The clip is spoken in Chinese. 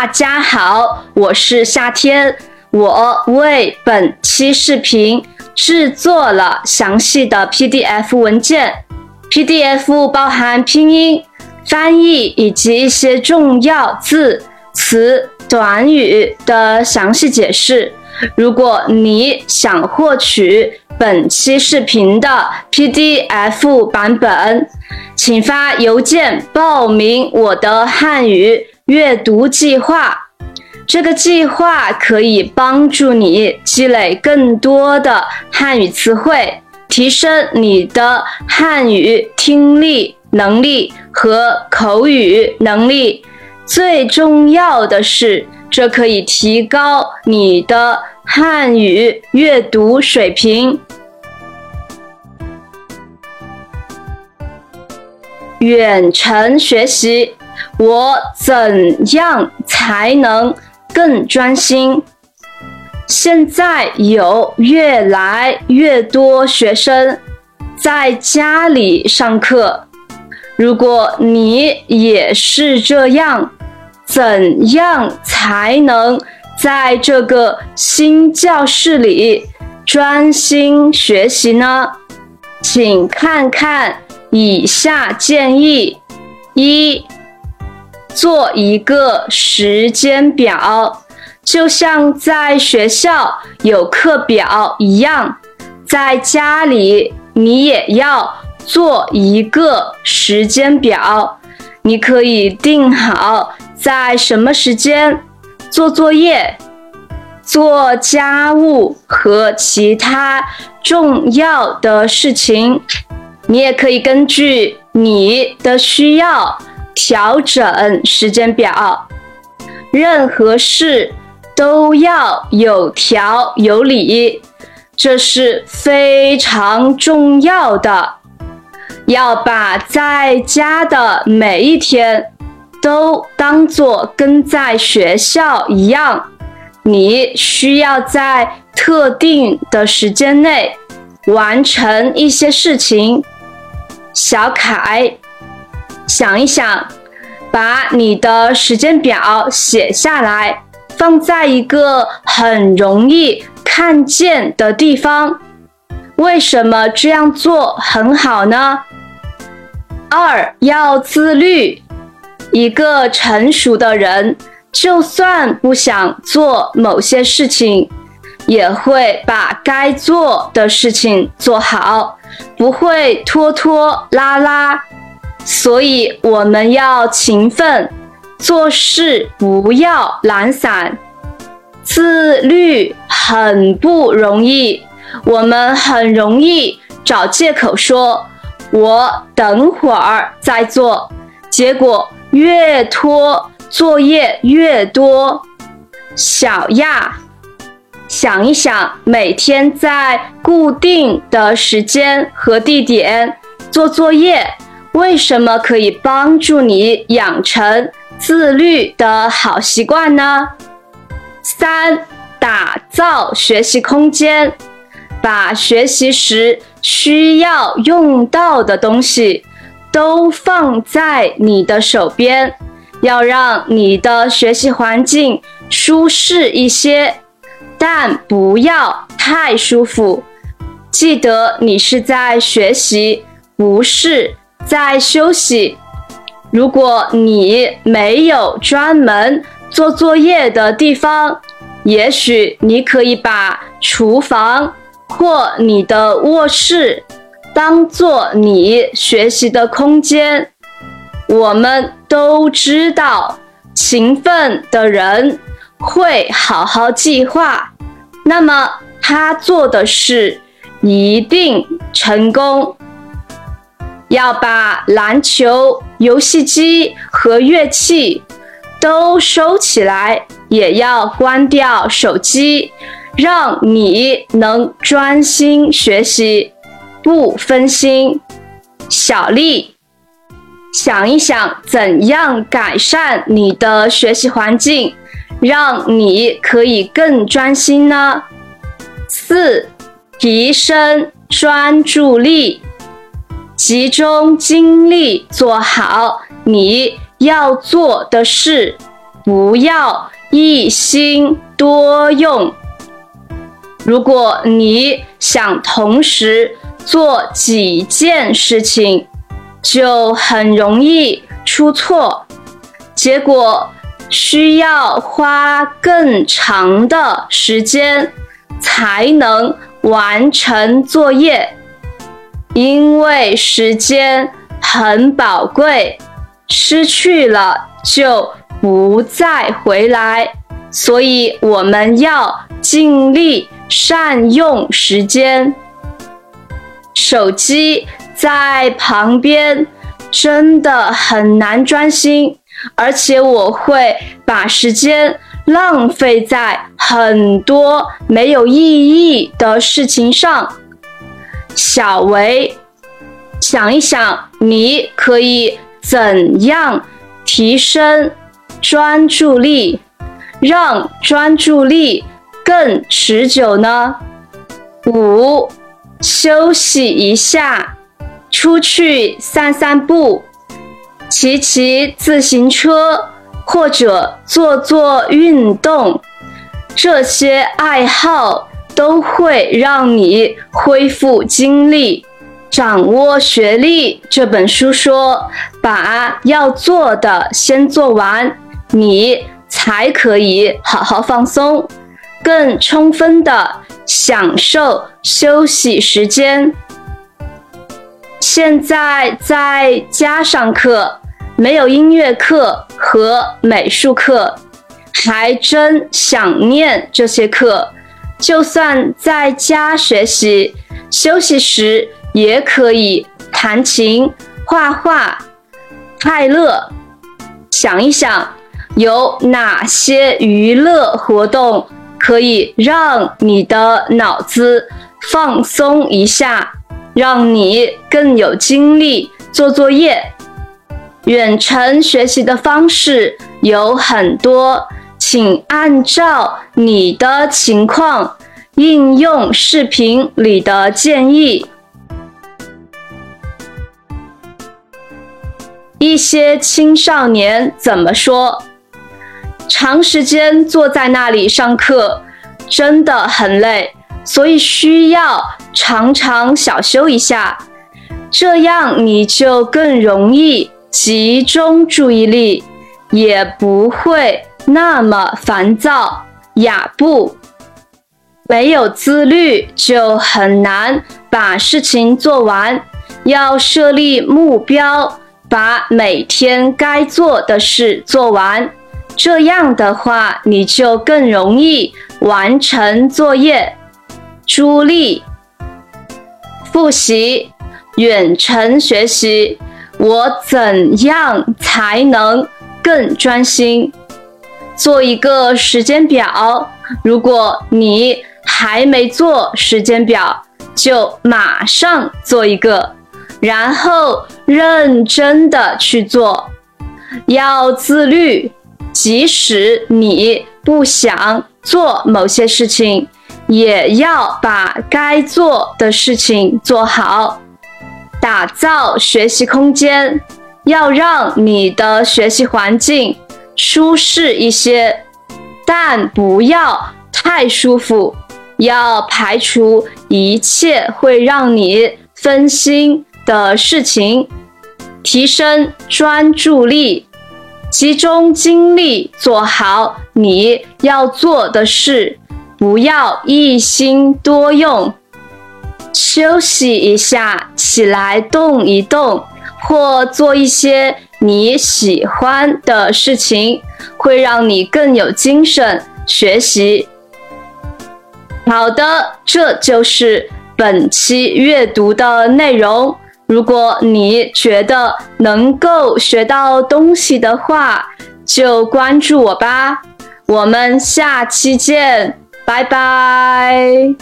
大家好，我是夏天。我为本期视频制作了详细的 PDF 文件，PDF 包含拼音、翻译以及一些重要字词、短语的详细解释。如果你想获取本期视频的 PDF 版本，请发邮件报名我的汉语阅读计划。这个计划可以帮助你积累更多的汉语词汇，提升你的汉语听力能力和口语能力。最重要的是，这可以提高你的汉语阅读水平。远程学习，我怎样才能？更专心。现在有越来越多学生在家里上课。如果你也是这样，怎样才能在这个新教室里专心学习呢？请看看以下建议：一。做一个时间表，就像在学校有课表一样，在家里你也要做一个时间表。你可以定好在什么时间做作业、做家务和其他重要的事情。你也可以根据你的需要。调整时间表，任何事都要有条有理，这是非常重要的。要把在家的每一天都当做跟在学校一样。你需要在特定的时间内完成一些事情。小凯。想一想，把你的时间表写下来，放在一个很容易看见的地方。为什么这样做很好呢？二要自律。一个成熟的人，就算不想做某些事情，也会把该做的事情做好，不会拖拖拉拉。所以我们要勤奋做事，不要懒散。自律很不容易，我们很容易找借口说“我等会儿再做”，结果越拖作业越多。小亚，想一想，每天在固定的时间和地点做作业。为什么可以帮助你养成自律的好习惯呢？三、打造学习空间，把学习时需要用到的东西都放在你的手边，要让你的学习环境舒适一些，但不要太舒服。记得你是在学习，不是。在休息。如果你没有专门做作业的地方，也许你可以把厨房或你的卧室当做你学习的空间。我们都知道，勤奋的人会好好计划，那么他做的事一定成功。要把篮球、游戏机和乐器都收起来，也要关掉手机，让你能专心学习，不分心。小丽，想一想，怎样改善你的学习环境，让你可以更专心呢？四、提升专注力。集中精力做好你要做的事，不要一心多用。如果你想同时做几件事情，就很容易出错，结果需要花更长的时间才能完成作业。因为时间很宝贵，失去了就不再回来，所以我们要尽力善用时间。手机在旁边真的很难专心，而且我会把时间浪费在很多没有意义的事情上。小维，想一想，你可以怎样提升专注力，让专注力更持久呢？五，休息一下，出去散散步，骑骑自行车，或者做做运动，这些爱好。都会让你恢复精力。掌握学历这本书说，把要做的先做完，你才可以好好放松，更充分的享受休息时间。现在在家上课，没有音乐课和美术课，还真想念这些课。就算在家学习，休息时也可以弹琴、画画、快乐。想一想，有哪些娱乐活动可以让你的脑子放松一下，让你更有精力做作业？远程学习的方式有很多。请按照你的情况应用视频里的建议。一些青少年怎么说？长时间坐在那里上课真的很累，所以需要常常小休一下，这样你就更容易集中注意力，也不会。那么烦躁，雅布，没有自律就很难把事情做完。要设立目标，把每天该做的事做完，这样的话你就更容易完成作业。朱莉，复习，远程学习，我怎样才能更专心？做一个时间表，如果你还没做时间表，就马上做一个，然后认真的去做。要自律，即使你不想做某些事情，也要把该做的事情做好。打造学习空间，要让你的学习环境。舒适一些，但不要太舒服。要排除一切会让你分心的事情，提升专注力，集中精力做好你要做的事，不要一心多用。休息一下，起来动一动，或做一些。你喜欢的事情会让你更有精神学习。好的，这就是本期阅读的内容。如果你觉得能够学到东西的话，就关注我吧。我们下期见，拜拜。